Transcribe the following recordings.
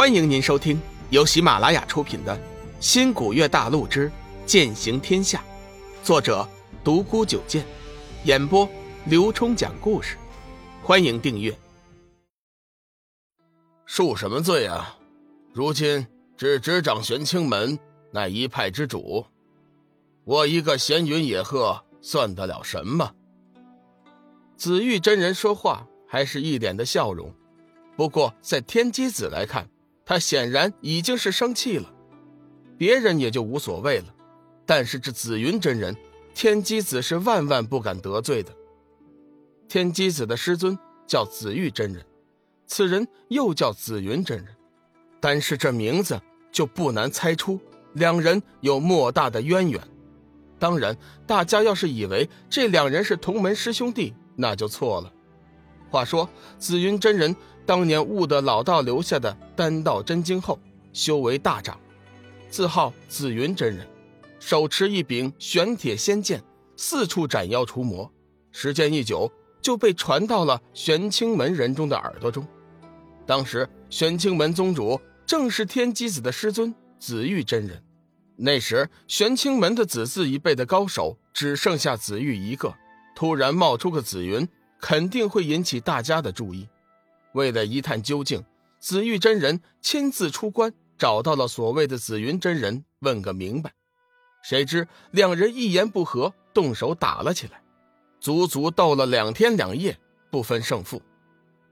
欢迎您收听由喜马拉雅出品的《新古月大陆之剑行天下》，作者独孤九剑，演播刘冲讲故事。欢迎订阅。恕什么罪啊？如今只执掌玄清门那一派之主，我一个闲云野鹤算得了什么？紫玉真人说话还是一脸的笑容，不过在天机子来看。他显然已经是生气了，别人也就无所谓了，但是这紫云真人，天机子是万万不敢得罪的。天机子的师尊叫紫玉真人，此人又叫紫云真人，但是这名字就不难猜出两人有莫大的渊源。当然，大家要是以为这两人是同门师兄弟，那就错了。话说紫云真人。当年悟得老道留下的丹道真经后，修为大涨，自号紫云真人，手持一柄玄铁仙剑，四处斩妖除魔。时间一久，就被传到了玄清门人中的耳朵中。当时玄清门宗主正是天机子的师尊紫玉真人。那时玄清门的子嗣一辈的高手只剩下紫玉一个，突然冒出个紫云，肯定会引起大家的注意。为了一探究竟，紫玉真人亲自出关，找到了所谓的紫云真人，问个明白。谁知两人一言不合，动手打了起来，足足斗了两天两夜，不分胜负。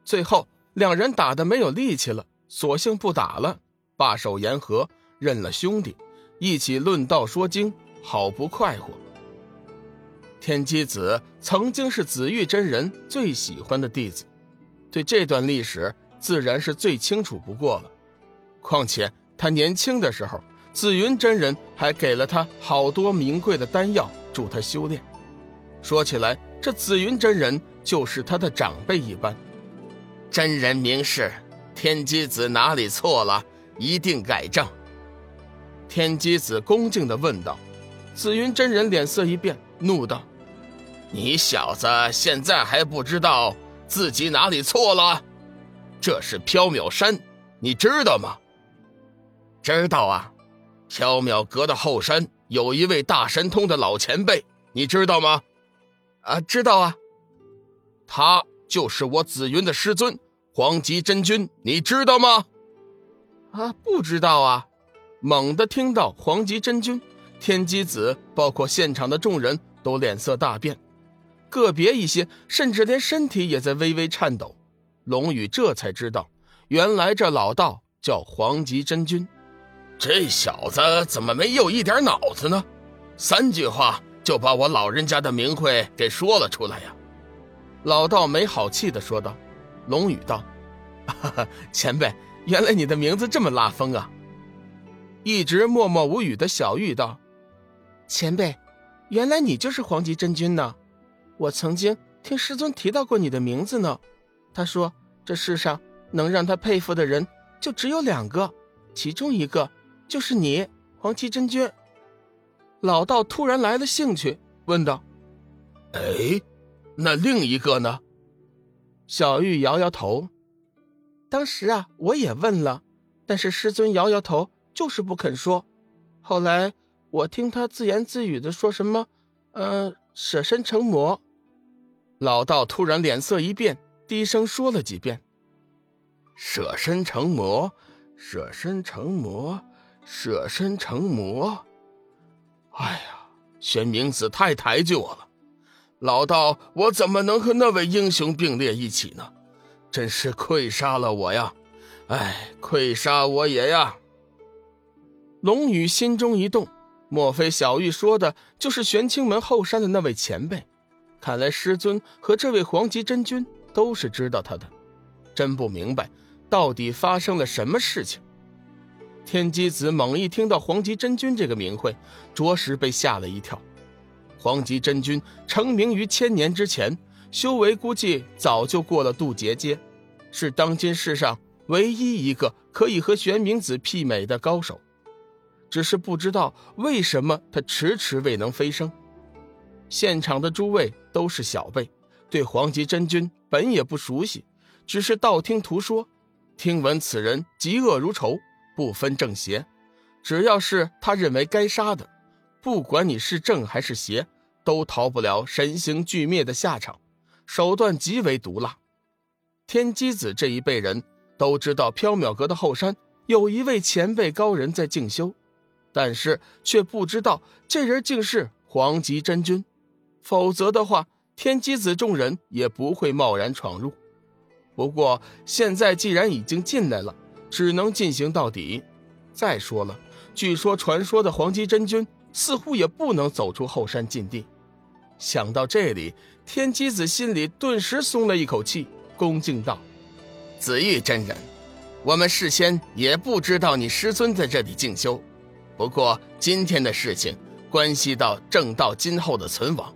最后两人打的没有力气了，索性不打了，罢手言和，认了兄弟，一起论道说经，好不快活。天机子曾经是紫玉真人最喜欢的弟子。对这段历史自然是最清楚不过了，况且他年轻的时候，紫云真人还给了他好多名贵的丹药助他修炼。说起来，这紫云真人就是他的长辈一般。真人明示，天机子哪里错了？一定改正。天机子恭敬地问道。紫云真人脸色一变，怒道：“你小子现在还不知道？”自己哪里错了？这是缥缈山，你知道吗？知道啊，缥缈阁的后山有一位大神通的老前辈，你知道吗？啊，知道啊。他就是我紫云的师尊黄极真君，你知道吗？啊，不知道啊。猛地听到黄极真君，天机子包括现场的众人都脸色大变。个别一些，甚至连身体也在微微颤抖。龙宇这才知道，原来这老道叫黄极真君。这小子怎么没有一点脑子呢？三句话就把我老人家的名讳给说了出来呀！老道没好气的说道。龙宇道：“哈哈，前辈，原来你的名字这么拉风啊！”一直默默无语的小玉道：“前辈，原来你就是黄极真君呢。”我曾经听师尊提到过你的名字呢，他说这世上能让他佩服的人就只有两个，其中一个就是你，黄岐真君。老道突然来了兴趣，问道：“哎，那另一个呢？”小玉摇摇头。当时啊，我也问了，但是师尊摇摇头，就是不肯说。后来我听他自言自语的说什么，呃，舍身成魔。老道突然脸色一变，低声说了几遍：“舍身成魔，舍身成魔，舍身成魔。”哎呀，玄冥子太抬举我了，老道我怎么能和那位英雄并列一起呢？真是愧杀了我呀！哎，愧杀我也呀！龙宇心中一动，莫非小玉说的就是玄清门后山的那位前辈？看来师尊和这位黄极真君都是知道他的，真不明白到底发生了什么事情。天机子猛一听到黄极真君这个名讳，着实被吓了一跳。黄极真君成名于千年之前，修为估计早就过了渡劫阶，是当今世上唯一一个可以和玄冥子媲美的高手。只是不知道为什么他迟迟未能飞升。现场的诸位都是小辈，对黄极真君本也不熟悉，只是道听途说。听闻此人嫉恶如仇，不分正邪，只要是他认为该杀的，不管你是正还是邪，都逃不了神形俱灭的下场，手段极为毒辣。天机子这一辈人都知道缥缈阁的后山有一位前辈高人在静修，但是却不知道这人竟是黄极真君，否则的话，天机子众人也不会贸然闯入。不过现在既然已经进来了，只能进行到底。再说了，据说传说的黄极真君似乎也不能走出后山禁地。想到这里，天机子心里顿时松了一口气，恭敬道：“紫玉真人，我们事先也不知道你师尊在这里静修。不过今天的事情关系到正道今后的存亡，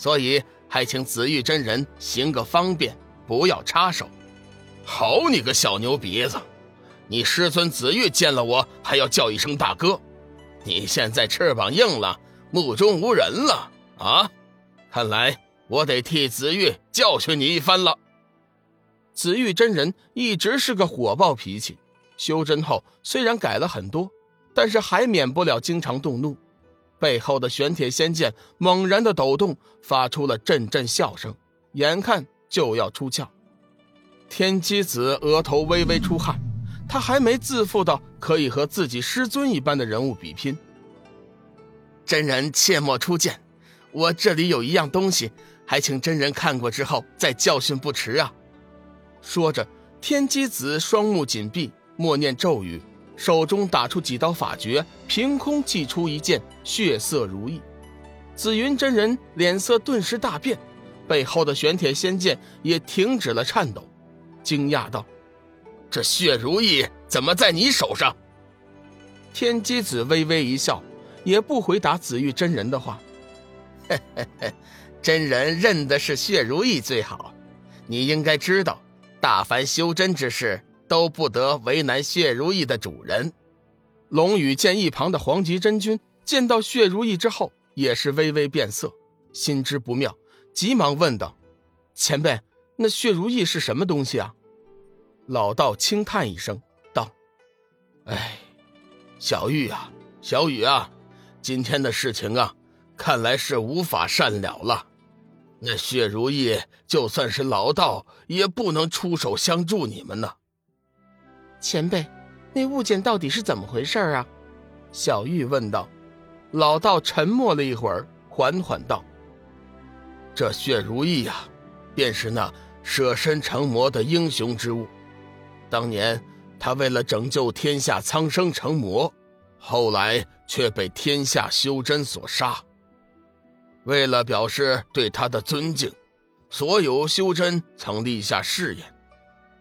所以还请紫玉真人行个方便。”不要插手！好你个小牛鼻子，你师尊紫玉见了我还要叫一声大哥，你现在翅膀硬了，目中无人了啊！看来我得替紫玉教训你一番了。紫玉真人一直是个火爆脾气，修真后虽然改了很多，但是还免不了经常动怒。背后的玄铁仙剑猛然的抖动，发出了阵阵笑声，眼看。就要出鞘，天机子额头微微出汗，他还没自负到可以和自己师尊一般的人物比拼。真人切莫出剑，我这里有一样东西，还请真人看过之后再教训不迟啊！说着，天机子双目紧闭，默念咒语，手中打出几道法诀，凭空祭出一剑血色如意。紫云真人脸色顿时大变。背后的玄铁仙剑也停止了颤抖，惊讶道：“这血如意怎么在你手上？”天机子微微一笑，也不回答紫玉真人的话：“嘿嘿嘿，真人认的是血如意最好。你应该知道，大凡修真之事都不得为难血如意的主人。”龙宇见一旁的黄极真君见到血如意之后，也是微微变色，心知不妙。急忙问道：“前辈，那血如意是什么东西啊？”老道轻叹一声道：“哎，小玉啊，小雨啊，今天的事情啊，看来是无法善了了。那血如意就算是老道，也不能出手相助你们呢。”前辈，那物件到底是怎么回事啊？小玉问道。老道沉默了一会儿，缓缓道。这血如意呀，便是那舍身成魔的英雄之物。当年他为了拯救天下苍生成魔，后来却被天下修真所杀。为了表示对他的尊敬，所有修真曾立下誓言：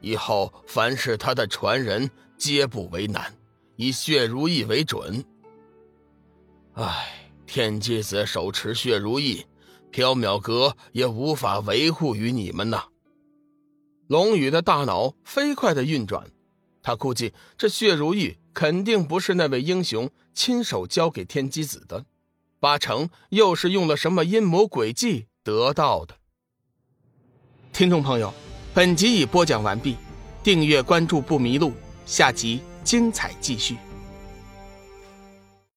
以后凡是他的传人，皆不为难，以血如意为准。唉，天机子手持血如意。缥缈阁也无法维护于你们呐。龙宇的大脑飞快的运转，他估计这血如意肯定不是那位英雄亲手交给天机子的，八成又是用了什么阴谋诡计得到的。听众朋友，本集已播讲完毕，订阅关注不迷路，下集精彩继续。